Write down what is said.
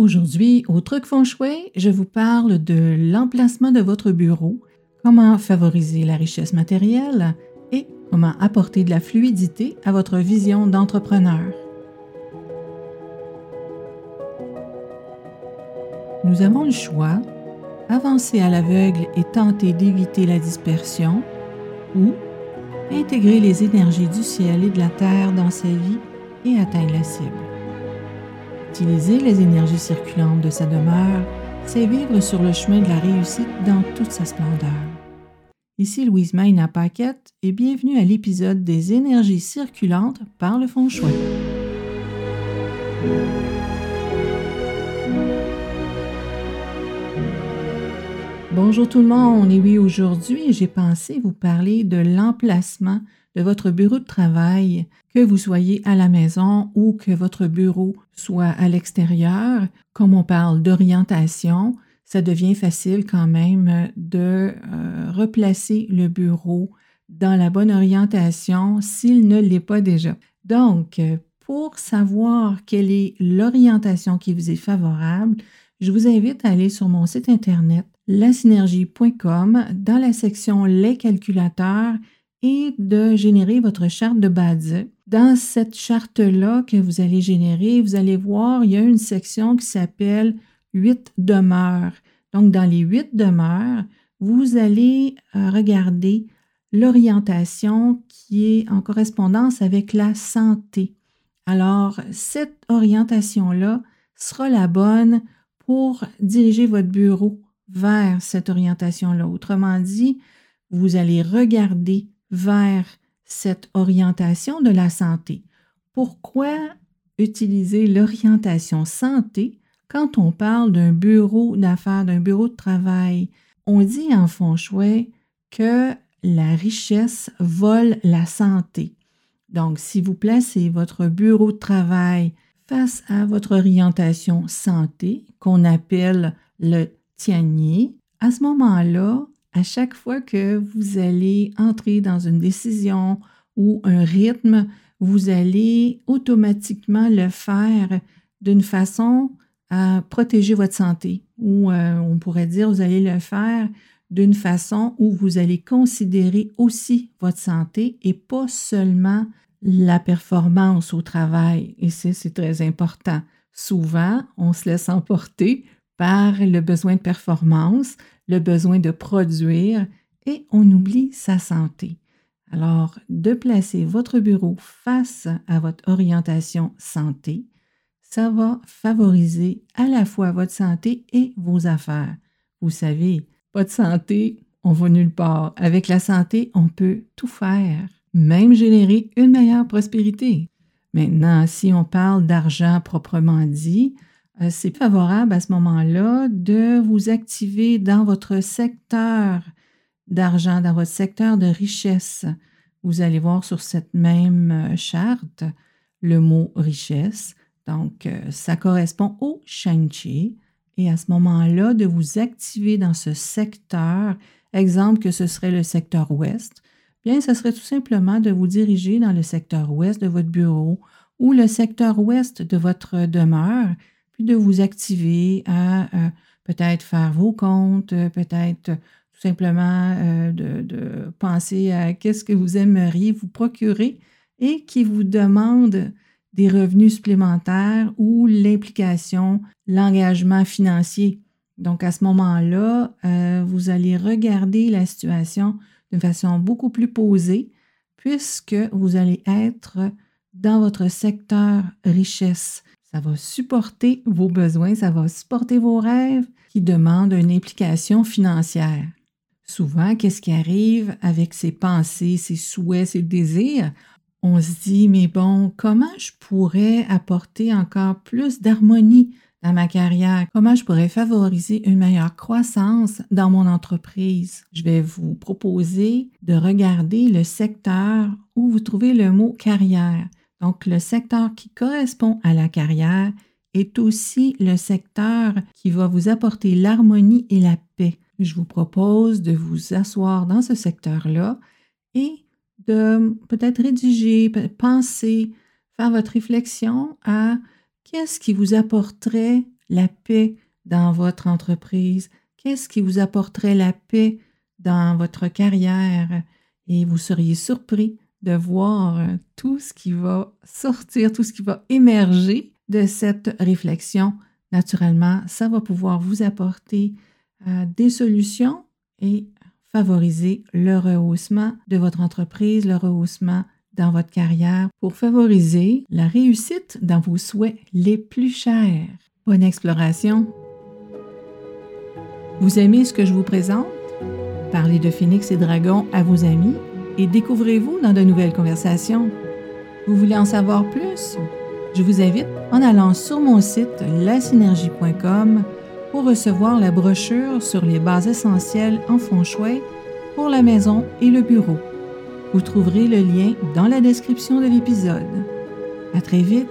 Aujourd'hui, au truc feng je vous parle de l'emplacement de votre bureau, comment favoriser la richesse matérielle et comment apporter de la fluidité à votre vision d'entrepreneur. Nous avons le choix, avancer à l'aveugle et tenter d'éviter la dispersion, ou intégrer les énergies du ciel et de la terre dans sa vie et atteindre la cible. Utiliser les énergies circulantes de sa demeure, c'est vivre sur le chemin de la réussite dans toute sa splendeur. Ici Louise Mayna Paquette et bienvenue à l'épisode des énergies circulantes par le fond shui. Bonjour tout le monde, et oui, aujourd'hui, j'ai pensé vous parler de l'emplacement de votre bureau de travail, que vous soyez à la maison ou que votre bureau soit à l'extérieur. Comme on parle d'orientation, ça devient facile quand même de euh, replacer le bureau dans la bonne orientation s'il ne l'est pas déjà. Donc, pour savoir quelle est l'orientation qui vous est favorable, je vous invite à aller sur mon site internet lasynergie.com dans la section Les calculateurs et de générer votre charte de base. Dans cette charte-là que vous allez générer, vous allez voir, il y a une section qui s'appelle 8 demeures. Donc, dans les huit demeures, vous allez euh, regarder l'orientation qui est en correspondance avec la santé. Alors, cette orientation-là sera la bonne pour diriger votre bureau vers cette orientation-là. Autrement dit, vous allez regarder vers cette orientation de la santé. Pourquoi utiliser l'orientation santé quand on parle d'un bureau d'affaires, d'un bureau de travail? On dit en fond shui que la richesse vole la santé. Donc, si vous placez votre bureau de travail face à votre orientation santé, qu'on appelle le à ce moment-là, à chaque fois que vous allez entrer dans une décision ou un rythme, vous allez automatiquement le faire d'une façon à protéger votre santé. Ou euh, on pourrait dire, vous allez le faire d'une façon où vous allez considérer aussi votre santé et pas seulement la performance au travail. Et c'est très important. Souvent, on se laisse emporter par le besoin de performance, le besoin de produire et on oublie sa santé. Alors, de placer votre bureau face à votre orientation santé, ça va favoriser à la fois votre santé et vos affaires. Vous savez, pas de santé, on va nulle part. Avec la santé, on peut tout faire, même générer une meilleure prospérité. Maintenant, si on parle d'argent proprement dit, c'est favorable à ce moment-là de vous activer dans votre secteur d'argent, dans votre secteur de richesse. Vous allez voir sur cette même euh, charte le mot richesse. Donc, euh, ça correspond au Shanchi. Et à ce moment-là, de vous activer dans ce secteur, exemple que ce serait le secteur ouest, bien, ce serait tout simplement de vous diriger dans le secteur ouest de votre bureau ou le secteur ouest de votre demeure de vous activer à euh, peut-être faire vos comptes, euh, peut-être tout simplement euh, de, penser à qu'est-ce que vous aimeriez vous procurer et qui vous demande des revenus supplémentaires ou l'implication, l'engagement financier. Donc à ce moment-là, vous allez regarder la situation d'une façon beaucoup plus posée puisque vous allez être dans votre secteur richesse. Ça va supporter vos besoins, ça va supporter vos rêves qui demandent une implication financière. Souvent, qu'est-ce qui arrive avec ces pensées, ces souhaits, ces désirs? On se dit, mais bon, comment je pourrais apporter encore plus d'harmonie dans ma carrière? Comment je pourrais favoriser une meilleure croissance dans mon entreprise? Je vais vous proposer de regarder le secteur où vous trouvez le mot carrière. Donc, le secteur qui correspond à la carrière est aussi le secteur qui va vous apporter l'harmonie et la paix. Je vous propose de vous asseoir dans ce secteur-là et de peut-être rédiger, penser, faire votre réflexion à qu'est-ce qui vous apporterait la paix dans votre entreprise? Qu'est-ce qui vous apporterait la paix dans votre carrière? Et vous seriez surpris de voir euh, tout ce qui va sortir, tout ce qui va émerger de cette réflexion. Naturellement, ça va pouvoir vous apporter euh, des solutions et favoriser le rehaussement de votre entreprise, le rehaussement dans votre carrière pour favoriser la réussite dans vos souhaits les plus chers. Bonne exploration! Vous aimez ce que je vous présente? Parlez de Phoenix et Dragon à vos amis et découvrez-vous dans de nouvelles conversations. Vous voulez en savoir plus? Je vous invite en allant sur mon site lasynergie.com pour recevoir la brochure sur les bases essentielles en feng shui pour la maison et le bureau. Vous trouverez le lien dans la description de l'épisode. À très vite!